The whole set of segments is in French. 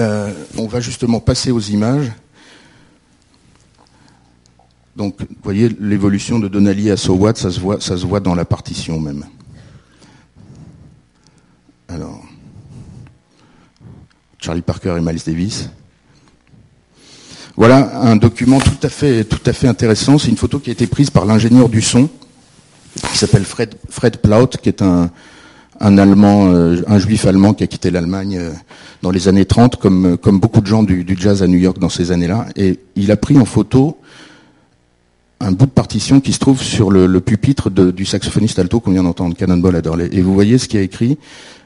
Euh, on va justement passer aux images. Donc, vous voyez, l'évolution de Donnelly à So What, ça se voit, ça se voit dans la partition même. Alors, Charlie Parker et Miles Davis. Voilà un document tout à fait, intéressant. C'est une photo qui a été prise par l'ingénieur du son, qui s'appelle Fred, Fred Plaut, qui est un, un Allemand, euh, un juif allemand qui a quitté l'Allemagne euh, dans les années 30, comme, comme beaucoup de gens du, jazz à New York dans ces années-là. Et il a pris en photo un bout de partition qui se trouve sur le, pupitre du saxophoniste alto qu'on vient d'entendre, Cannonball Adderley. Et vous voyez ce qui a écrit.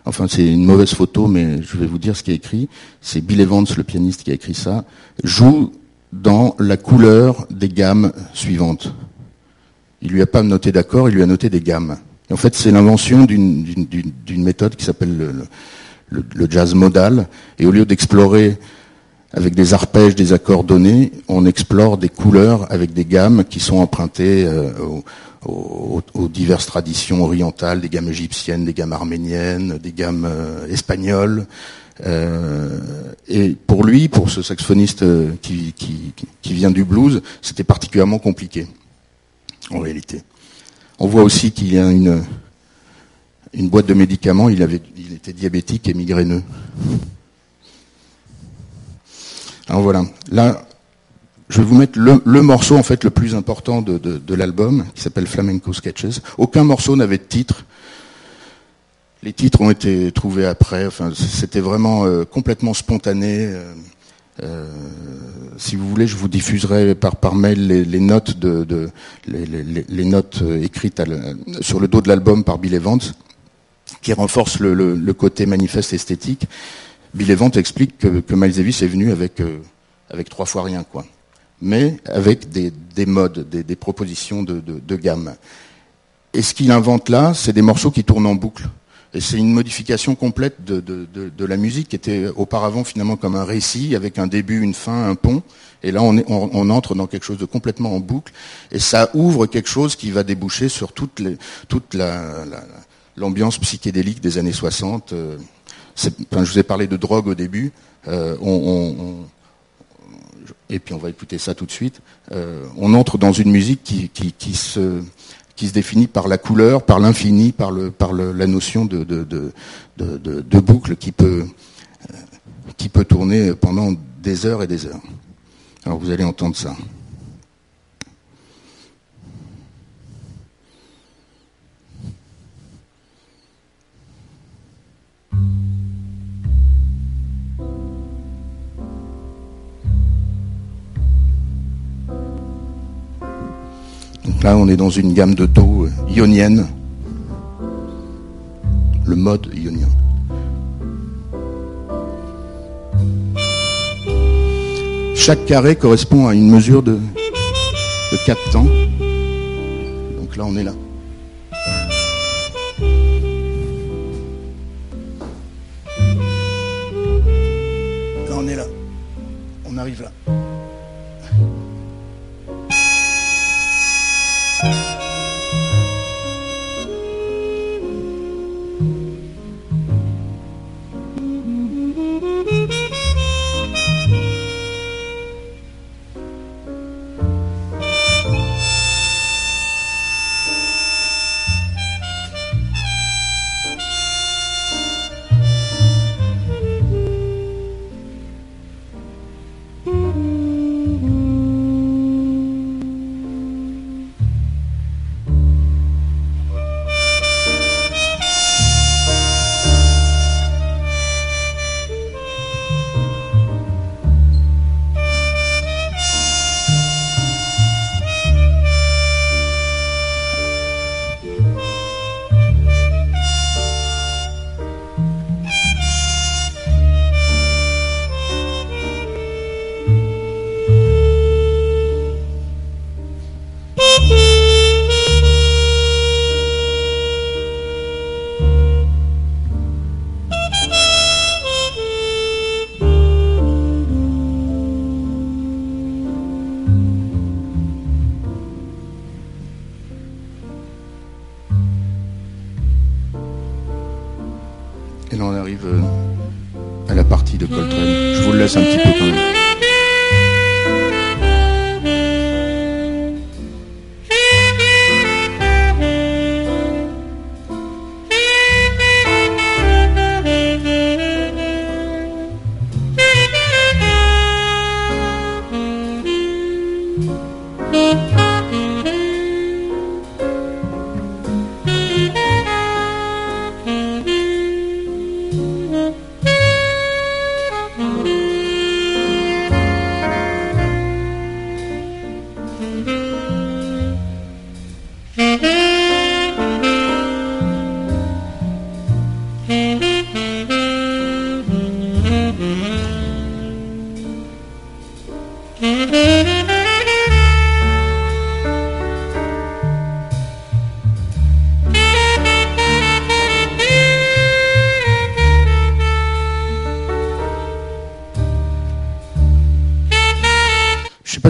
Enfin, c'est une mauvaise photo, mais je vais vous dire ce qui a écrit. C'est Bill Evans, le pianiste, qui a écrit ça. Joue dans la couleur des gammes suivantes. Il lui a pas noté d'accord, il lui a noté des gammes. En fait, c'est l'invention d'une méthode qui s'appelle le, jazz modal. Et au lieu d'explorer avec des arpèges, des accords donnés, on explore des couleurs avec des gammes qui sont empruntées euh, aux, diverses traditions orientales, des gammes égyptiennes, des gammes arméniennes, des gammes euh, espagnoles. Euh, et pour lui, pour ce saxophoniste qui vient du blues, c'était particulièrement compliqué, en réalité. On voit aussi qu'il y a une, une boîte de médicaments, il, avait, il était diabétique et migraineux. Alors voilà, là, je vais vous mettre le, le, morceau en fait le plus important de, de, l'album, qui s'appelle Flamenco Sketches. Aucun morceau n'avait de titre. Les titres ont été trouvés après. Enfin, c'était vraiment euh, complètement spontané. Euh, euh, si vous voulez, je vous diffuserai par, par mail les, notes écrites sur le dos de l'album par Bill Evans, qui renforcent le, côté manifeste esthétique. Bill Evans explique que, que Miles Davis est venu avec, euh, trois fois rien, quoi. Mais avec des, des modes, des, propositions de, gamme. Et ce qu'il invente là, c'est des morceaux qui tournent en boucle. Et c'est une modification complète de, la musique qui était auparavant finalement comme un récit avec un début, une fin, un pont. Et là, on, entre dans quelque chose de complètement en boucle. Et ça ouvre quelque chose qui va déboucher sur toute, l'ambiance psychédélique des années 60. Euh, je vous ai parlé de drogue au début. Euh, et puis on va écouter ça tout de suite. Euh, on entre dans une musique qui, se, qui se définit par la couleur, par l'infini, par, le, par le, la notion de, de, de, de, boucle qui peut, euh, qui peut tourner pendant des heures et des heures. Alors vous allez entendre ça. Là, on est dans une gamme de taux ionienne, le mode ionien. Chaque carré correspond à une mesure de, de 4 temps. Donc là, on est là. Là, on est là. On arrive là.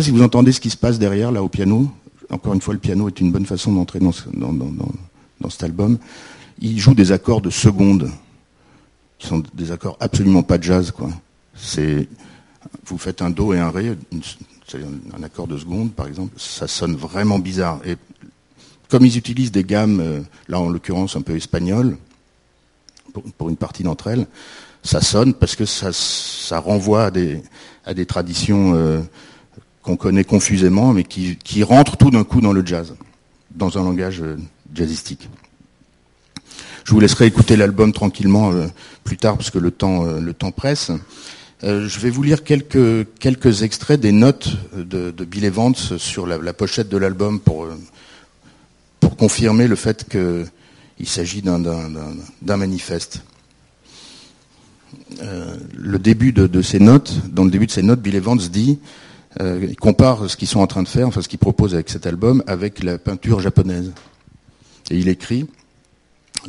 Si vous entendez ce qui se passe derrière, là, au piano. Encore une fois, le piano est une bonne façon d'entrer dans, dans, cet album. Il joue des accords de seconde, qui sont des accords absolument pas jazz, quoi. C'est, vous faites un do et un ré, c'est un accord de seconde, par exemple, ça sonne vraiment bizarre. Et comme ils utilisent des gammes, euh, là en l'occurrence un peu espagnoles, pour, une partie d'entre elles, ça sonne parce que ça, ça renvoie à des, à des traditions euh, qu'on connaît confusément, mais qui, rentre tout d'un coup dans le jazz, dans un langage euh, jazzistique. Je vous laisserai écouter l'album tranquillement euh, plus tard, parce que le temps, euh, le temps presse. je vais vous lire quelques, quelques extraits des notes de, Bill Evans sur la, pochette de l'album pour, pour confirmer le fait qu'il s'agit d'un manifeste. le début de, ces notes, dans le début de ces notes, Bill Evans dit euh, il compare ce qu'ils sont en train de faire, enfin ce qu'ils proposent avec cet album, avec la peinture japonaise. Et il écrit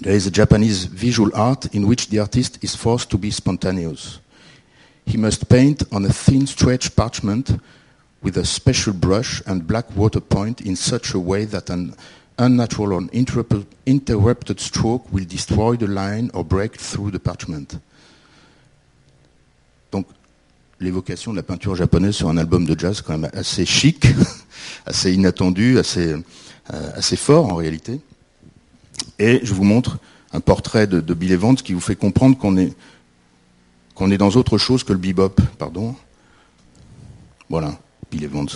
There is a Japanese visual art in which the artist is forced to be spontaneous. He must paint on a thin stretch parchment with a special brush and black water point in such a way that an unnatural or interrupted stroke will destroy the line or break through the parchment. L'évocation de la peinture japonaise sur un album de jazz quand même assez chic, assez inattendu, assez, euh, assez fort en réalité. Et je vous montre un portrait de, Bill Evans qui vous fait comprendre qu'on est, qu'on est dans autre chose que le bebop. Pardon. Voilà, Bill Evans.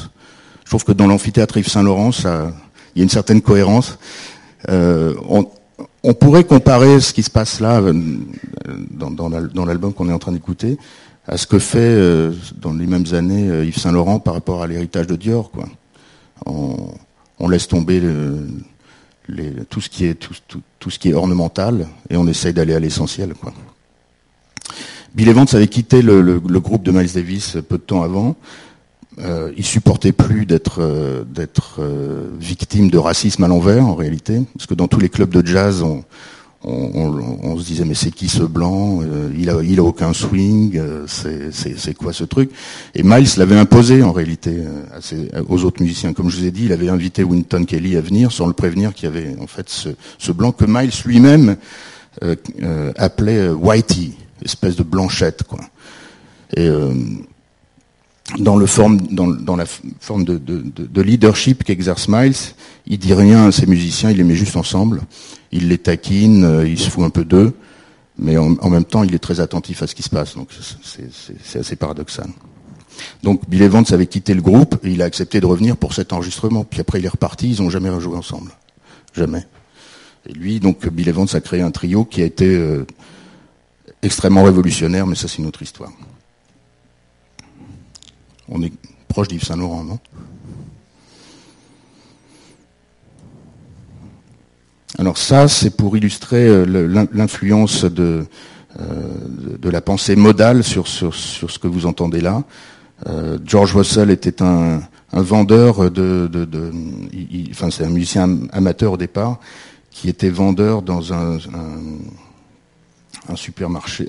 Je trouve que dans l'amphithéâtre Yves Saint-Laurent, il y a une certaine cohérence. Euh, on, on, pourrait comparer ce qui se passe là euh, dans, dans l'album qu'on est en train d'écouter à ce que fait euh, dans les mêmes années euh, Yves Saint Laurent par rapport à l'héritage de Dior. Quoi. On, laisse tomber tout, ce qui est, tout, ce qui est ornemental et on essaye d'aller à l'essentiel. Bill Evans avait quitté le, groupe de Miles Davis peu de temps avant. Euh, il supportait plus d'être euh, d'être victime de racisme à l'envers en réalité, parce que dans tous les clubs de jazz, on, on, se disait mais c'est qui ce blanc euh, Il a, il a aucun swing. Euh, c'est quoi ce truc? Et Miles l'avait imposé en réalité euh, aux autres musiciens. Comme je vous ai dit, il avait invité Winton Kelly à venir sans le prévenir qu'il y avait en fait ce, blanc que Miles lui-même appelait Whitey, espèce de blanchette quoi. Dans, le forme, dans, la forme de, de leadership qu'exerce Miles, il dit rien à ses musiciens, il les met juste ensemble il les taquine, euh, il se fout un peu d'eux, mais en, même temps, il est très attentif à ce qui se passe. Donc c'est assez paradoxal. Donc Bill Evans avait quitté le groupe et il a accepté de revenir pour cet enregistrement. Puis après, il est reparti, ils n'ont jamais rejoué ensemble. Jamais. Et lui, donc Bill Evans a créé un trio qui a été euh, extrêmement révolutionnaire, mais ça c'est une autre histoire. On est proche d'Yves Saint-Laurent, non Alors ça, c'est pour illustrer euh, l'influence de, euh, de la pensée modale sur, ce que vous entendez là. Euh, George Russell était un, vendeur de, de, enfin c'est un musicien amateur au départ, qui était vendeur dans un, un, supermarché,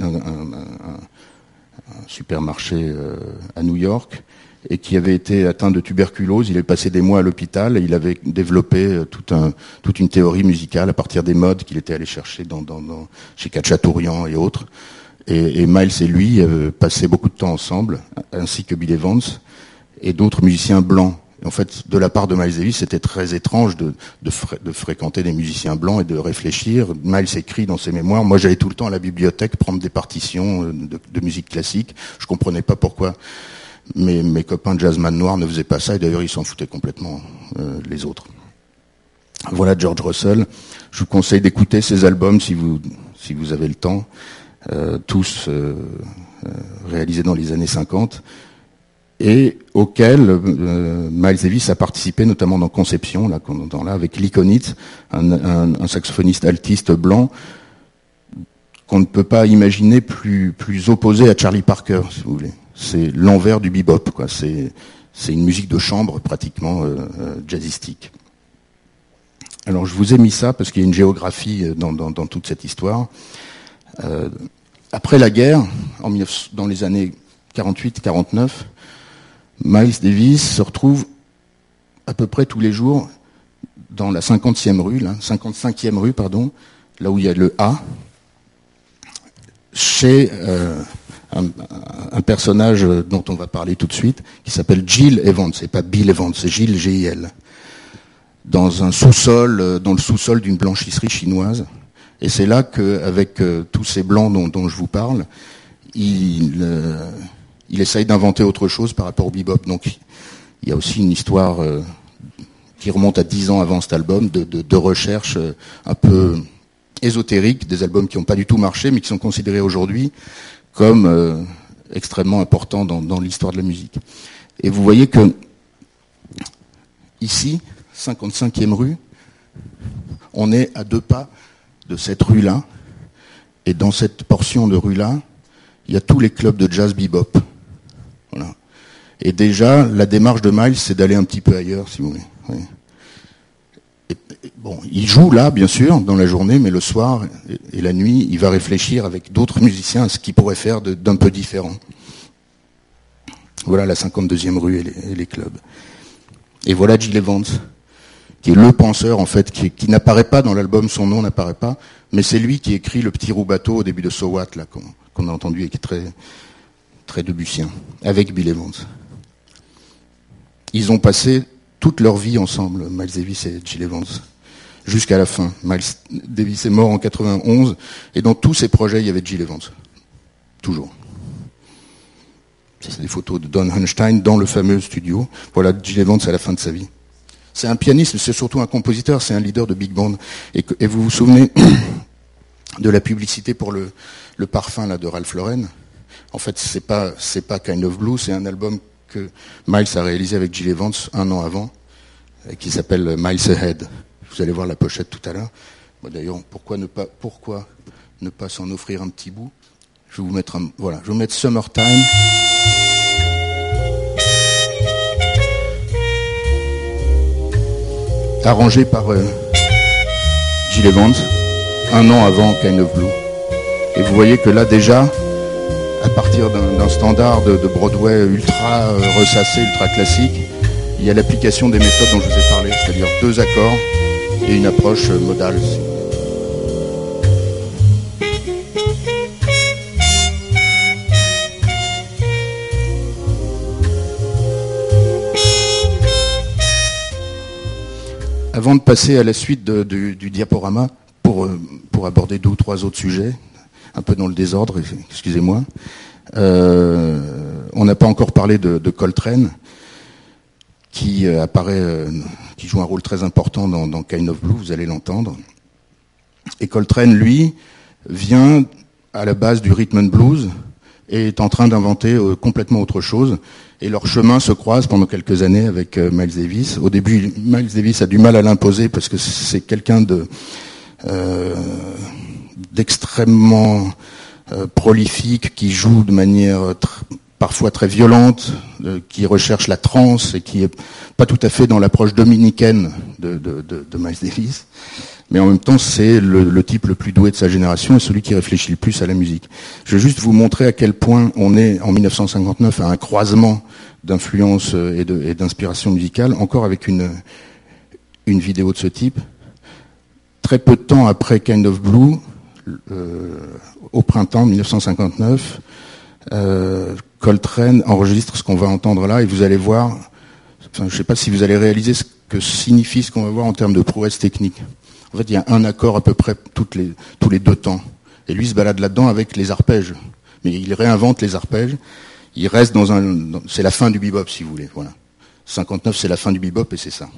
supermarché à New York, et qui avait été atteint de tuberculose. Il est passé des mois à l'hôpital et il avait développé euh, tout un, toute une théorie musicale à partir des modes qu'il était allé chercher chez Cacciatorian et autres. Et, Miles et lui passaient beaucoup de temps ensemble, ainsi que Bill Evans et d'autres musiciens blancs. En fait, de la part de Miles Davis, c'était très étrange de, de, fréquenter des musiciens blancs et de réfléchir. Miles écrit dans ses mémoires, moi j'allais tout le temps à la bibliothèque prendre des partitions de, de musique classique. Je comprenais pas pourquoi mes, mes copains de jazzman noirs ne faisaient pas ça, et d'ailleurs ils s'en foutaient complètement, euh, les autres. Voilà George Russell. Je vous conseille d'écouter ses albums si vous, si vous avez le temps, euh, tous euh, réalisés dans les années 50, et auxquels Miles Davis a participé notamment dans Conception, là entend là, avec Likonitz, un, un, saxophoniste altiste blanc, qu'on ne peut pas imaginer plus, opposé à Charlie Parker, si vous voulez c'est l'envers du bebop. Quoi. C'est, une musique de chambre pratiquement euh, euh, jazzistique. Alors je vous ai mis ça parce qu'il y a une géographie euh, dans, dans, toute cette histoire. après la guerre, dans les années 48-49, Miles Davis se retrouve à peu près tous les jours dans la 50e rue, là, 55e rue, pardon, là où il y a le A, chez un, personnage dont on va parler tout de suite, qui s'appelle Jill Evans. C'est pas Bill Evans, c'est Jill G-I-L. Dans un sous-sol, euh, dans le sous-sol d'une blanchisserie chinoise. Et c'est là qu'avec euh, tous ces blancs dont, je vous parle, il, euh, il essaye d'inventer autre chose par rapport au bebop. Donc il y a aussi une histoire qui remonte à dix ans avant cet album, de, de recherche un peu ésotérique, des albums qui n'ont pas du tout marché, mais qui sont considérés aujourd'hui comme euh, extrêmement important dans, l'histoire de la musique. Et vous voyez que ici, 55e rue, on est à deux pas de cette rue-là, et dans cette portion de rue-là, il y a tous les clubs de jazz bebop. Et déjà, la démarche de Miles, c'est d'aller un petit peu ailleurs, si vous voulez. Bon, il joue là, bien sûr, dans la journée, mais le soir et la nuit, il va réfléchir avec d'autres musiciens à ce qu'il pourrait faire d'un peu différent. Voilà la 52e rue et les, clubs. Et voilà Jill Evans, qui est le penseur, en fait, qui, n'apparaît pas dans l'album, son nom n'apparaît pas, mais c'est lui qui écrit le petit roux bateau au début de So What, là, qu'on a entendu et qui est très, très debussien, avec Bill Evans. Ils ont passé toute leur vie ensemble, Miles Davis et Jill Evans jusqu'à la fin. Miles Davis est mort en 91, et dans tous ses projets, il y avait Jill Evans. Toujours. C'est des photos de Don Hunstein dans le fameux studio. Voilà Jill Evans à la fin de sa vie. C'est un pianiste, c'est surtout un compositeur, c'est un leader de big band. Et, vous vous souvenez de la publicité pour le, parfum là, de Ralph Lauren? En fait, c'est pas, pas Kind of Blue, c'est un album que Miles a réalisé avec Jill Evans un an avant, qui s'appelle Miles Ahead. Vous allez voir la pochette tout à l'heure. D'ailleurs, pourquoi ne pas, s'en offrir un petit bout? Je vais vous mettre voilà, je Summertime. Arrangé par euh, Jill Evans, un an avant Kind of Blue. Et vous voyez que là déjà, à partir d'un standard de, Broadway ultra euh, ressassé, ultra classique, il y a l'application des méthodes dont je vous ai parlé, c'est-à-dire deux accords, et une approche modale. Avant de passer à la suite du, diaporama, pour, euh, pour aborder deux ou trois autres sujets, un peu dans le désordre, excusez-moi, euh, on n'a pas encore parlé de, Coltrane, qui euh, apparaît qui joue un rôle très important dans, Kind of Blue, vous allez l'entendre. Et Coltrane, lui, vient à la base du rhythm and blues et est en train d'inventer euh, complètement autre chose. Et leur chemin se croise pendant quelques années avec euh, Miles Davis. Au début, Miles Davis a du mal à l'imposer parce que c'est quelqu'un de euh, d'extrêmement prolifique qui joue de manière parfois très violente, euh, qui recherche la transe et qui est pas tout à fait dans l'approche dominicaine de, de, de, Miles Davis. Mais en même temps, c'est le, type le plus doué de sa génération et celui qui réfléchit le plus à la musique. Je vais juste vous montrer à quel point on est en 1959 à un croisement d'influence et d'inspiration musicale, encore avec une, une vidéo de ce type. Très peu de temps après Kind of Blue, au printemps 1959, Coltrane enregistre ce qu'on va entendre là et vous allez voir, je ne sais pas si vous allez réaliser ce que signifie ce qu'on va voir en termes de prouesse technique. En fait, il y a un accord à peu près les, tous les deux temps. Et lui se balade là-dedans avec les arpèges. Mais il réinvente les arpèges. Il reste dans un... C'est la fin du bebop, si vous voulez. Voilà. 59, c'est la fin du bebop et c'est ça.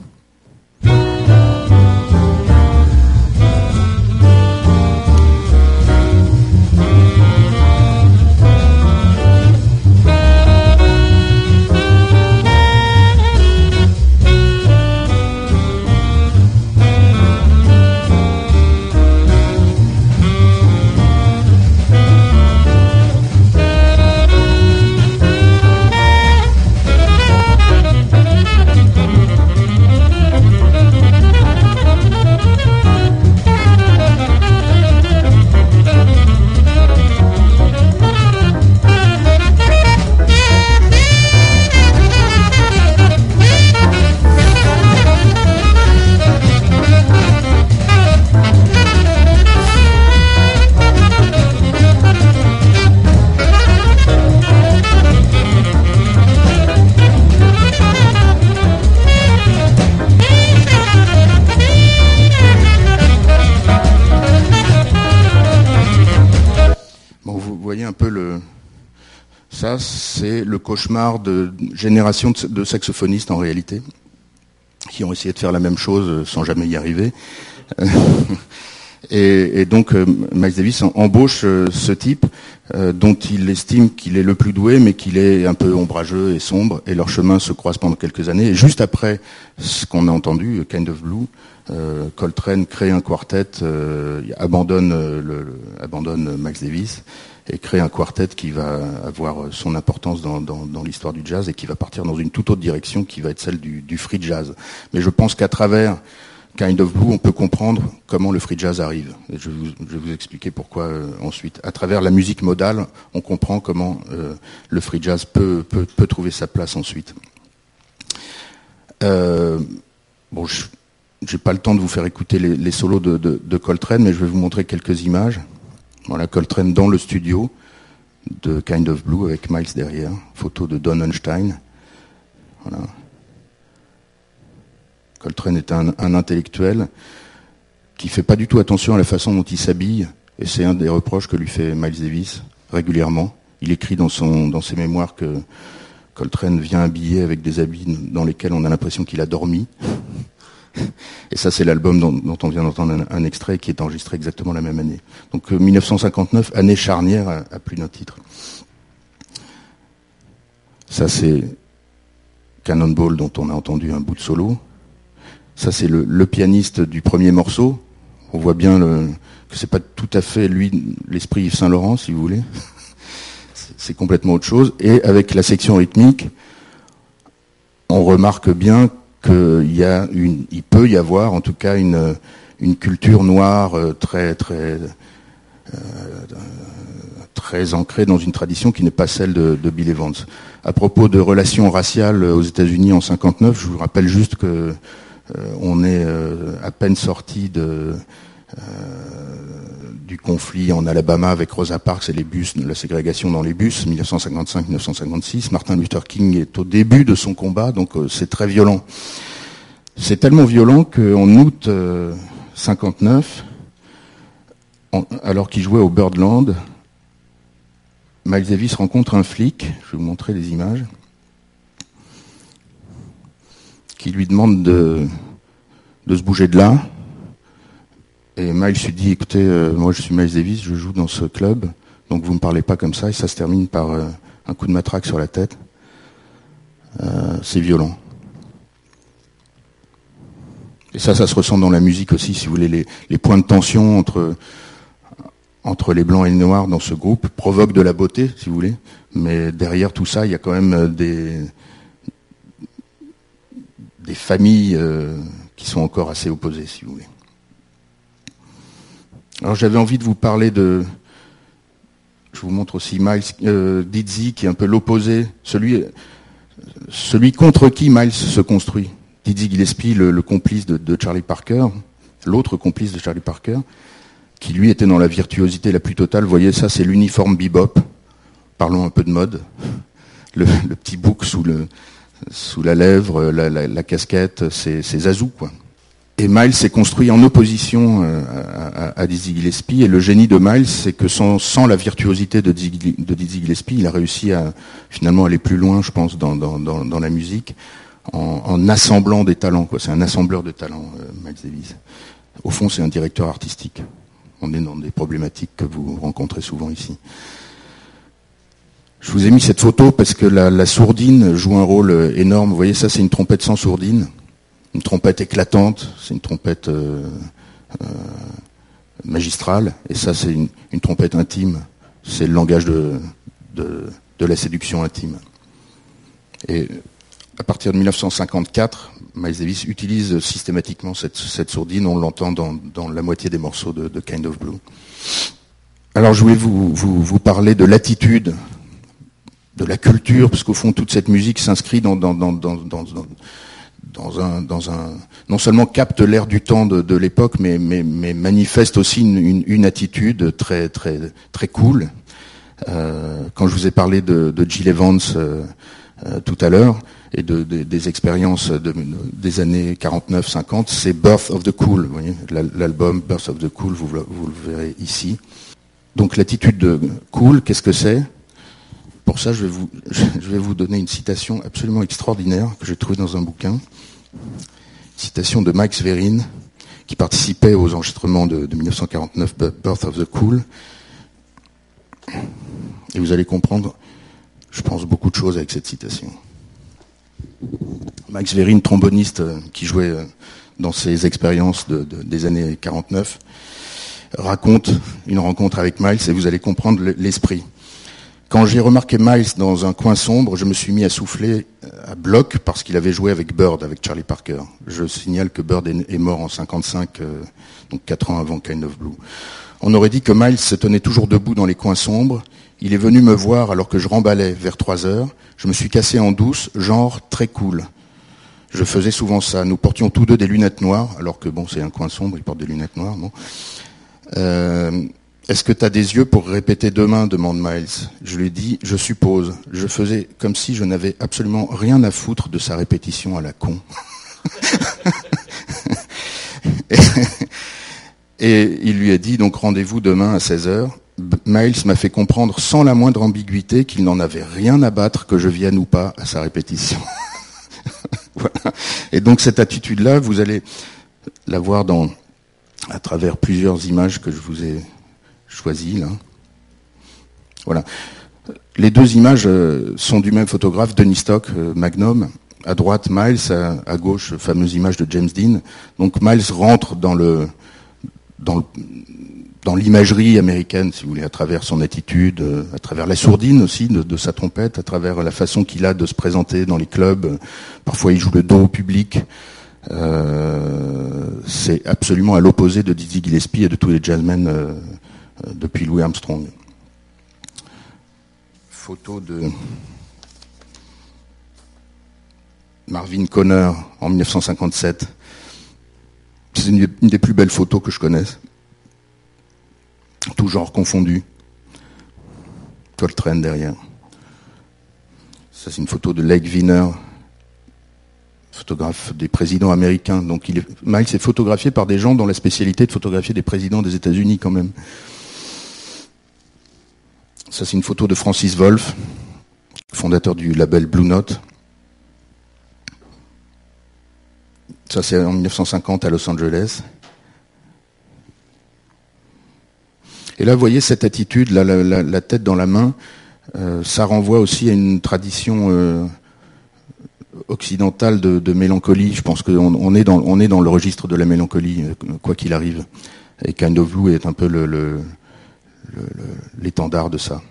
Le cauchemar de générations de saxophonistes en réalité, qui ont essayé de faire la même chose euh, sans jamais y arriver. et, donc euh, Miles Davis embauche euh, ce type dont il estime qu'il est le plus doué, mais qu'il est un peu ombrageux et sombre, et leurs chemins se croisent pendant quelques années. Et juste après ce qu'on a entendu, Kind of Blue, Coltrane crée un quartet, abandonne, le, abandonne Miles Davis et créer un quartet qui va avoir son importance dans, l'histoire du jazz et qui va partir dans une toute autre direction qui va être celle du, free jazz. Mais je pense qu'à travers Kind of Blue, on peut comprendre comment le free jazz arrive. Je, vais vous expliquer pourquoi euh, ensuite. À travers la musique modale, on comprend comment euh, le free jazz peut, peut, trouver sa place ensuite. Euh, bon, je n'ai pas le temps de vous faire écouter les, solos de Coltrane, mais je vais vous montrer quelques images. Voilà, Coltrane dans le studio de Kind of Blue avec Miles derrière. Photo de Don Einstein. Coltrane est un, intellectuel qui fait pas du tout attention à la façon dont il s'habille, et c'est un des reproches que lui fait Miles Davis régulièrement. Il écrit dans, ses mémoires que Coltrane vient habillé avec des habits dans lesquels on a l'impression qu'il a dormi. Et ça, c'est l'album dont, on vient d'entendre un, extrait qui est enregistré exactement la même année. Donc 1959, euh, année charnière à, plus d'un titre. Ça, c'est Cannonball dont on a entendu un bout de solo. Ça, c'est le, pianiste du premier morceau. On voit bien que c'est pas tout à fait lui l'esprit Yves Saint Laurent, si vous voulez. c'est complètement autre chose. Et avec la section rythmique, on remarque bien qu'il y a une, il peut y avoir en tout cas une, une culture noire euh, très très euh, très ancrée dans une tradition qui n'est pas celle de, Bill Evans. À propos de relations raciales aux États-Unis en 59, je vous rappelle juste que euh, on est à peine sorti de du conflit en Alabama avec Rosa Parks et les bus, la ségrégation dans les bus, 1955-1956. Martin Luther King est au début de son combat, donc euh, c'est très violent. C'est tellement violent qu'en août 59, euh, alors qu'il jouait au Birdland, Miles Davis rencontre un flic, je vais vous montrer les images, qui lui demande de, de se bouger de là. Et Miles lui dit, écoutez, euh, moi je suis Miles Davis, je joue dans ce club, donc vous ne me parlez pas comme ça, et ça se termine par euh, un coup de matraque sur la tête. Euh, c'est violent. Et ça, ça se ressent dans la musique aussi, si vous voulez, les, points de tension entre, entre les blancs et les noirs dans ce groupe provoquent de la beauté, si vous voulez, mais derrière tout ça, il y a quand même des, des familles qui sont encore assez opposées, si vous voulez. Alors j'avais envie de vous parler de, je vous montre aussi Miles euh, Dizzy, qui est un peu l'opposé, celui, celui contre qui Miles se construit. Dizzy Gillespie, le, complice de, Charlie Parker, l'autre complice de Charlie Parker, qui lui était dans la virtuosité la plus totale. Vous voyez, ça c'est l'uniforme bebop. Parlons un peu de mode. Le, petit bouc sous, le, sous la lèvre, la, casquette, c'est Zazou, quoi. Et Miles s'est construit en opposition euh, à, Dizzy Gillespie. Et le génie de Miles, c'est que sans, la virtuosité de Dizzy, Gillespie, il a réussi à finalement aller plus loin, je pense, dans, la musique, en, assemblant des talents. C'est un assembleur de talents, euh, Miles Davis. Au fond, c'est un directeur artistique. On est dans des problématiques que vous rencontrez souvent ici. Je vous ai mis cette photo parce que la sourdine joue un rôle énorme. Vous voyez, ça, c'est une trompette sans sourdine une trompette éclatante, c'est une trompette euh, euh, magistrale, et ça c'est une, trompette intime, c'est le langage de, de, la séduction intime. Et à partir de 1954, Miles Davis utilise systématiquement cette, sourdine, on l'entend dans, la moitié des morceaux de, Kind of Blue. Alors je voulais vous, vous, parler de l'attitude, de la culture, parce qu'au fond toute cette musique s'inscrit dans, dans, dans, dans un, dans un, non seulement capte l'air du temps de, l'époque, mais, manifeste aussi une, attitude très, très, très cool. Euh, quand je vous ai parlé de, de Jill Evans euh, euh, tout à l'heure et de, des expériences de, des années 49-50, c'est Birth of the Cool. L'album Birth of the Cool, vous, vous le verrez ici. Donc l'attitude de cool, qu'est-ce que c'est? Pour ça, je vais, vous, donner une citation absolument extraordinaire que j'ai trouvée dans un bouquin. Citation de Mike Sverin, qui participait aux enregistrements de, 1949 Birth of the Cool. Et vous allez comprendre, je pense, beaucoup de choses avec cette citation. Mike Sverin, tromboniste euh, qui jouait euh, dans ses expériences des années 49, raconte une rencontre avec Miles et vous allez comprendre l'esprit. Quand j'ai remarqué Miles dans un coin sombre, je me suis mis à souffler euh, à bloc parce qu'il avait joué avec Bird, avec Charlie Parker. Je signale que Bird est mort en 55, euh, donc quatre ans avant Kind of Blue. On aurait dit que Miles se tenait toujours debout dans les coins sombres. Il est venu me voir alors que je remballais vers 3 heures. Je me suis cassé en douce, genre très cool. Je faisais souvent ça. Nous portions tous deux des lunettes noires, alors que bon, c'est un coin sombre, il porte des lunettes noires, non? Euh, est-ce que tu as des yeux pour répéter demain demande Miles. Je lui dis, je suppose. Je faisais comme si je n'avais absolument rien à foutre de sa répétition à la con. et, il lui a dit, donc rendez-vous demain à 16h. Miles m'a fait comprendre sans la moindre ambiguïté qu'il n'en avait rien à battre que je vienne ou pas à sa répétition. Et donc cette attitude-là, vous allez la voir dans, à travers plusieurs images que je vous ai choisi là. Voilà. Les deux images euh, sont du même photographe, Denis Stock, euh, Magnum. À droite, Miles, à, gauche, fameuse image de James Dean. Donc Miles rentre dans le dans l'imagerie américaine, si vous voulez, à travers son attitude, euh, à travers la sourdine aussi de, sa trompette, à travers la façon qu'il a de se présenter dans les clubs. Parfois, il joue le dos au public. c'est absolument à l'opposé de Dizzy Gillespie et de tous les jazzmen depuis Louis Armstrong. Photo de Marvin Conner en 1957. C'est une, des plus belles photos que je connaisse. Tout genre confondu. Coltrane derrière. Ça, c'est une photo de Lake Wiener, photographe des présidents américains. Donc, il est, Miles est photographié par des gens dont la spécialité est de photographier des présidents des États-Unis quand même. Ça, c'est une photo de Francis Wolff, fondateur du label Blue Note. Ça, c'est en 1950 à Los Angeles. Et là, vous voyez cette attitude, la, tête dans la main, euh, ça renvoie aussi à une tradition euh, occidentale de, mélancolie. Je pense qu'on est, dans, le registre de la mélancolie, euh, quoi qu'il arrive. Et Kind of Blue est un peu le l'étendard de ça.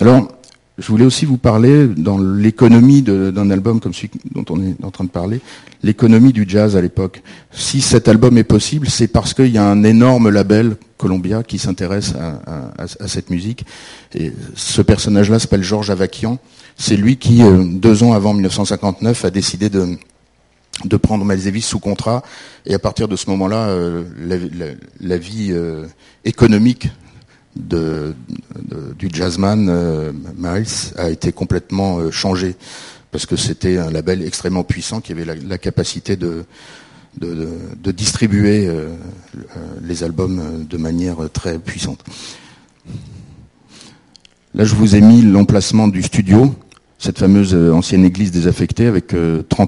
Alors, je voulais aussi vous parler, dans l'économie d'un album comme celui dont on est en train de parler, l'économie du jazz à l'époque. Si cet album est possible, c'est parce qu'il y a un énorme label, Columbia, qui s'intéresse à, cette musique. Et ce personnage-là s'appelle Georges Avakian. C'est lui qui, euh, deux ans avant 1959, a décidé de, prendre Miles Davis sous contrat. Et à partir de ce moment-là, euh, la, vie euh, économique du jazzman euh, Miles a été complètement changée parce que c'était un label extrêmement puissant qui avait la, capacité de, distribuer les albums de manière très puissante. Là, je vous ai mis l'emplacement du studio cette fameuse euh, ancienne église désaffectée avec 30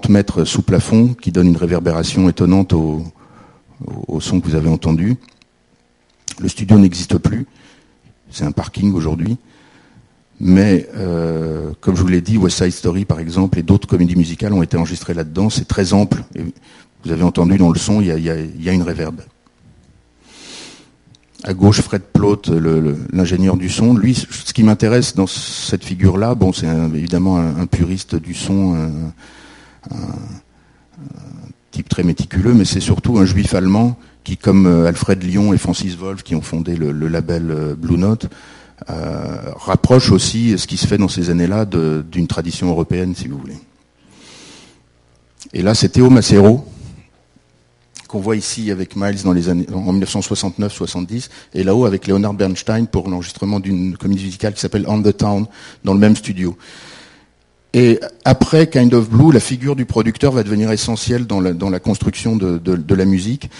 euh, mètres sous plafond qui donne une réverbération étonnante au, son que vous avez entendu. Le studio n'existe plus, c'est un parking aujourd'hui. Mais euh, comme je vous l'ai dit, West Side Story par exemple et d'autres comédies musicales ont été enregistrées là-dedans. C'est très ample. Vous avez entendu dans le son, il y a, une réverbe. À gauche, Fred Plot, l'ingénieur du son. Lui, ce qui m'intéresse dans cette figure-là, bon, c'est évidemment un, puriste du son, un, type très méticuleux, mais c'est surtout un juif allemand qui, comme euh, Alfred Lyon et Francis Wolff, qui ont fondé le, label euh, Blue Note, euh, rapproche aussi ce qui se fait dans ces années-là d'une tradition européenne, si vous voulez. Et là, c'est Théo Macero, qu'on voit ici avec Miles dans les années, en 1969-70, et là-haut avec Leonard Bernstein pour l'enregistrement d'une comédie musicale qui s'appelle On the Town, dans le même studio. Et après Kind of Blue, la figure du producteur va devenir essentielle dans la, construction de, la musique.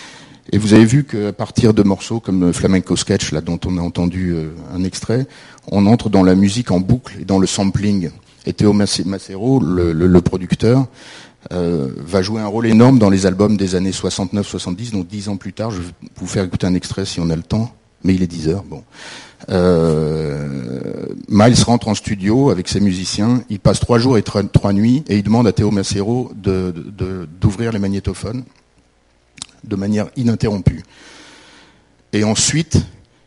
Et vous avez vu qu'à partir de morceaux comme Flamenco Sketch, là, dont on a entendu euh, un extrait, on entre dans la musique en boucle et dans le sampling. Et Théo Macero, le producteur, euh, va jouer un rôle énorme dans les albums des années 69-70, donc dix ans plus tard. Je vais vous faire écouter un extrait si on a le temps, mais il est 10 heures. Bon. Euh, Miles rentre en studio avec ses musiciens, il passe trois jours et trois, nuits, et il demande à Théo Macero d'ouvrir les magnétophones de manière ininterrompue. Et ensuite,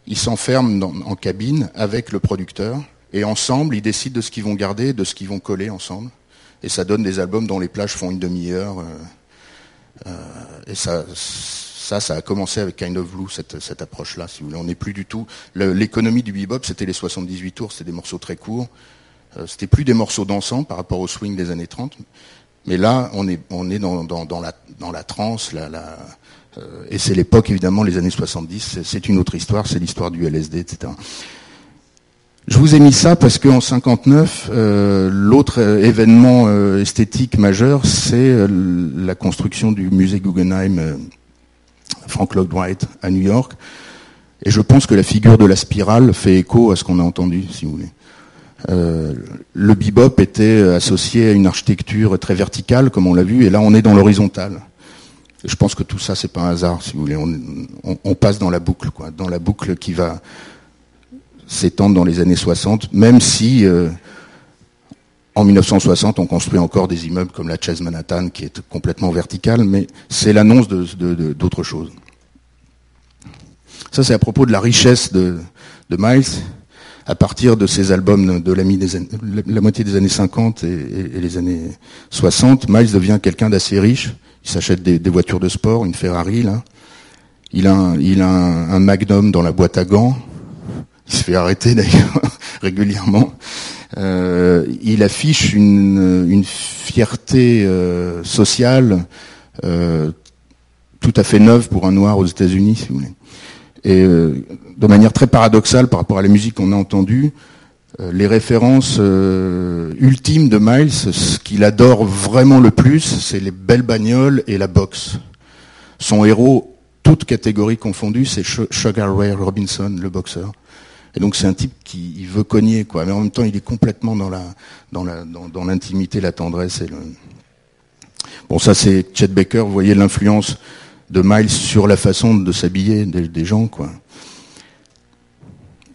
ils s'enferment en cabine avec le producteur, et ensemble, ils décident de ce qu'ils vont garder, de ce qu'ils vont coller ensemble et ça donne des albums dont les plages font une demi-heure. Euh, euh, et ça, ça, a commencé avec Kind of Blue, cette, cette approche-là, si vous voulez. On n'est plus du tout. L'économie du bebop, c'était les 78 tours, c'était des morceaux très courts. Euh, c'était plus des morceaux dansants par rapport au swing des années 30. Mais là, on est, on est dans, dans, la, dans la trance, et c'est l'époque, évidemment, les années 70. C'est une autre histoire, c'est l'histoire du LSD, etc. Je vous ai mis ça parce qu'en 59, euh, l'autre euh, événement euh, esthétique majeur, c'est la construction du musée Guggenheim Frank Lloyd Wright à New York. Et je pense que la figure de la spirale fait écho à ce qu'on a entendu, si vous voulez. le bebop était associé à une architecture très verticale, comme on l'a vu, et là on est dans l'horizontale. Je pense que tout ça, c'est pas un hasard, si vous voulez. On, passe dans la boucle, quoi, dans la boucle qui va s'étendent dans les années 60, même si euh, en 1960 on construit encore des immeubles comme la Chase Manhattan qui est complètement verticale, mais c'est l'annonce d'autre chose. Ça c'est à propos de la richesse de, Miles à partir de ses albums de la moitié des années 50 et, les années 60, Miles devient quelqu'un d'assez riche. Il s'achète des, voitures de sport, une Ferrari là. Il a, un, il a un, Magnum dans la boîte à gants. Il se fait arrêter d'ailleurs régulièrement. Euh, il affiche une, fierté euh, sociale euh, tout à fait neuve pour un noir aux États-Unis, si vous voulez. Et de manière très paradoxale par rapport à la musique qu'on a entendue, les références ultimes de Miles, ce qu'il adore vraiment le plus, c'est les belles bagnoles et la boxe. Son héros, toutes catégories confondues, c'est Sugar Ray Robinson, le boxeur. Et donc c'est un type qui veut cogner, quoi. Mais en même temps, il est complètement dans la dans la dans, l'intimité, la tendresse et le. Bon, ça c'est Chet Baker. Vous voyez l'influence de Miles sur la façon de s'habiller des, gens, quoi.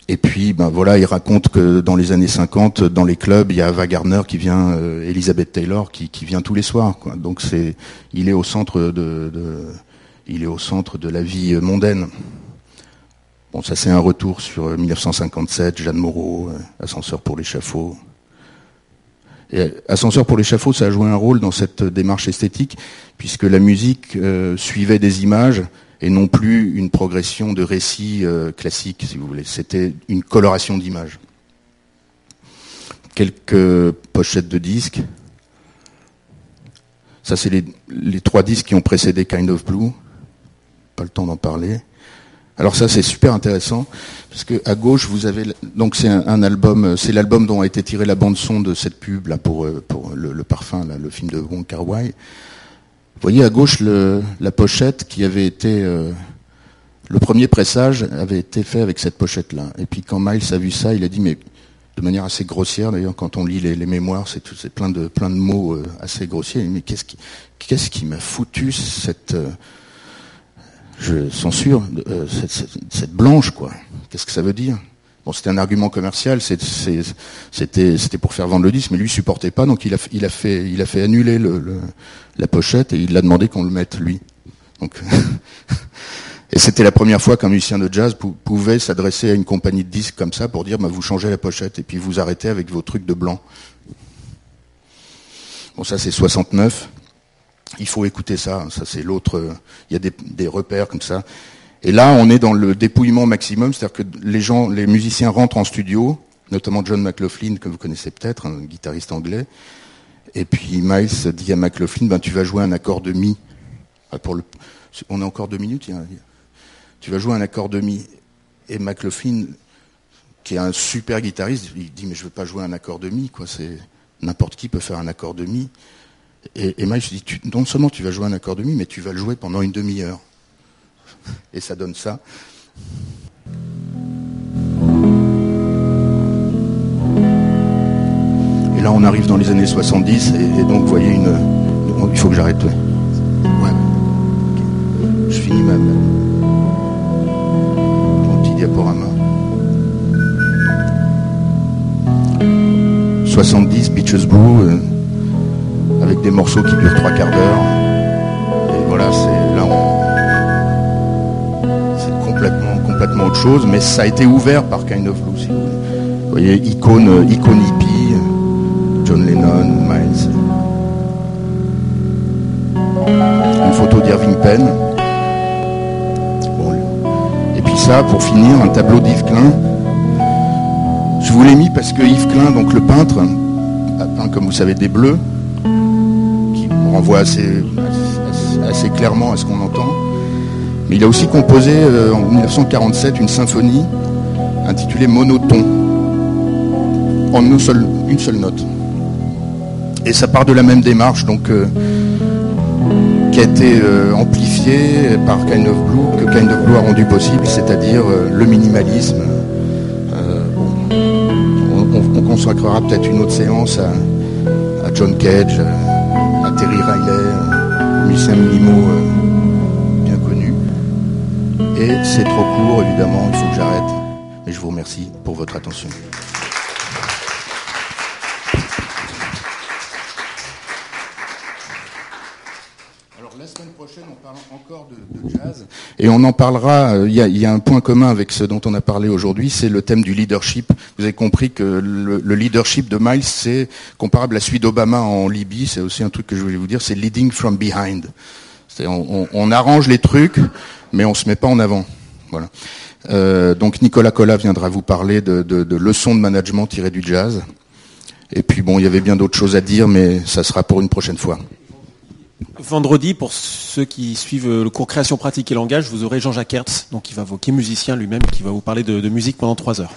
Et puis, ben voilà, il raconte que dans les années 50, dans les clubs, il y a Ava Gardner qui vient, euh, Elizabeth Taylor qui, qui, vient tous les soirs. Quoi. Donc c'est, il est au centre de, de, il est au centre de la vie mondaine. Bon, ça c'est un retour sur 1957, euh, Jeanne Moreau, euh, Ascenseur pour l'échafaud. Et Ascenseur pour l'échafaud, ça a joué un rôle dans cette démarche esthétique, puisque la musique euh, suivait des images et non plus une progression de récits classiques, si vous voulez. C'était une coloration d'images. Quelques pochettes de disques. Ça, c'est les, trois disques qui ont précédé Kind of Blue. Pas le temps d'en parler. Alors ça, c'est super intéressant parce que à gauche, vous avez donc c'est un, album, c'est l'album dont a été tiré la bande son de cette pub là pour pour le, parfum, là, le film de Wong Kar Wai. Vous voyez à gauche la pochette qui avait été euh, le premier pressage avait été fait avec cette pochette là. Et puis quand Miles a vu ça, il a dit mais de manière assez grossière d'ailleurs quand on lit les, mémoires c'est plein de plein de mots euh, assez grossiers. Mais qu'est-ce qui qu'est-ce qui m'a foutu cette euh, je censure cette, cette, blanche quoi. Qu'est-ce que ça veut dire? Bon c'était un argument commercial c'était pour faire vendre le disque mais lui supportait pas donc il a il a fait il a fait annuler le, la pochette et il a demandé qu'on le mette lui donc Et c'était la première fois qu'un musicien de jazz pouvait s'adresser à une compagnie de disques comme ça pour dire bah, vous changez la pochette et puis vous arrêtez avec vos trucs de blanc. Bon, ça c'est 69. Il faut écouter ça. Ça c'est l'autre. Il y a des, repères comme ça. Et là, on est dans le dépouillement maximum, c'est-à-dire que les gens, les musiciens rentrent en studio, notamment John McLaughlin que vous connaissez peut-être, un guitariste anglais. Et puis Miles dit à McLaughlin, ben tu vas jouer un accord de mi. Ah, on a encore deux minutes. A, tu vas jouer un accord de mi. Et McLaughlin, qui est un super guitariste, il dit mais je veux pas jouer un accord de mi, quoi. C'est n'importe qui peut faire un accord de mi. Et, Mike dit non seulement tu vas jouer un accord de mi, mais tu vas le jouer pendant une demi-heure. Et ça donne ça. Et là, on arrive dans les années 70, et, donc vous voyez une. Il faut que j'arrête. Ouais. Je finis ma. 70 Beaches Brew euh, avec des morceaux qui durent trois quarts d'heure. Autre chose, mais ça a été ouvert par Kind of Blue. vous, voyez, icône, icône hippie, John Lennon, Miles. Une photo d'Irving Penn. Et puis ça, pour finir, un tableau d'Yves Klein je vous l'ai mis parce que Yves Klein, donc le peintre, a peint, comme vous savez, des bleus, qui renvoient assez, assez, clairement à ce qu'on entend. Il a aussi composé euh, en 1947 une symphonie intitulée Monoton, en une seule, note. Et ça part de la même démarche, donc euh, qui a été euh, amplifiée par Kind of Blue, que Kind of Blue a rendu possible, c'est-à-dire le minimalisme, on, consacrera peut-être une autre séance à, John Cage, à Terry Riley, bien connu. Et c'est trop court, évidemment, il faut que j'arrête. Mais je vous remercie pour votre attention. encore de, jazz. Et on en parlera, euh, il y, a, un point commun avec ce dont on a parlé aujourd'hui, c'est le thème du leadership. Vous avez compris que le, leadership de Miles, c'est comparable à celui d'Obama en Libye, c'est aussi un truc que je voulais vous dire, c'est leading from behind. On, on, arrange les trucs, mais on se met pas en avant. Euh, donc Nicolas Collat viendra vous parler de, leçons de management tirées du jazz. Et puis bon, il y avait bien d'autres choses à dire, mais ça sera pour une prochaine fois. Vendredi, pour ceux qui suivent le cours création pratique et langage, vous aurez Jean-Jacques Hertz, qui va, musicien lui-même, qui va vous parler de musique pendant trois heures.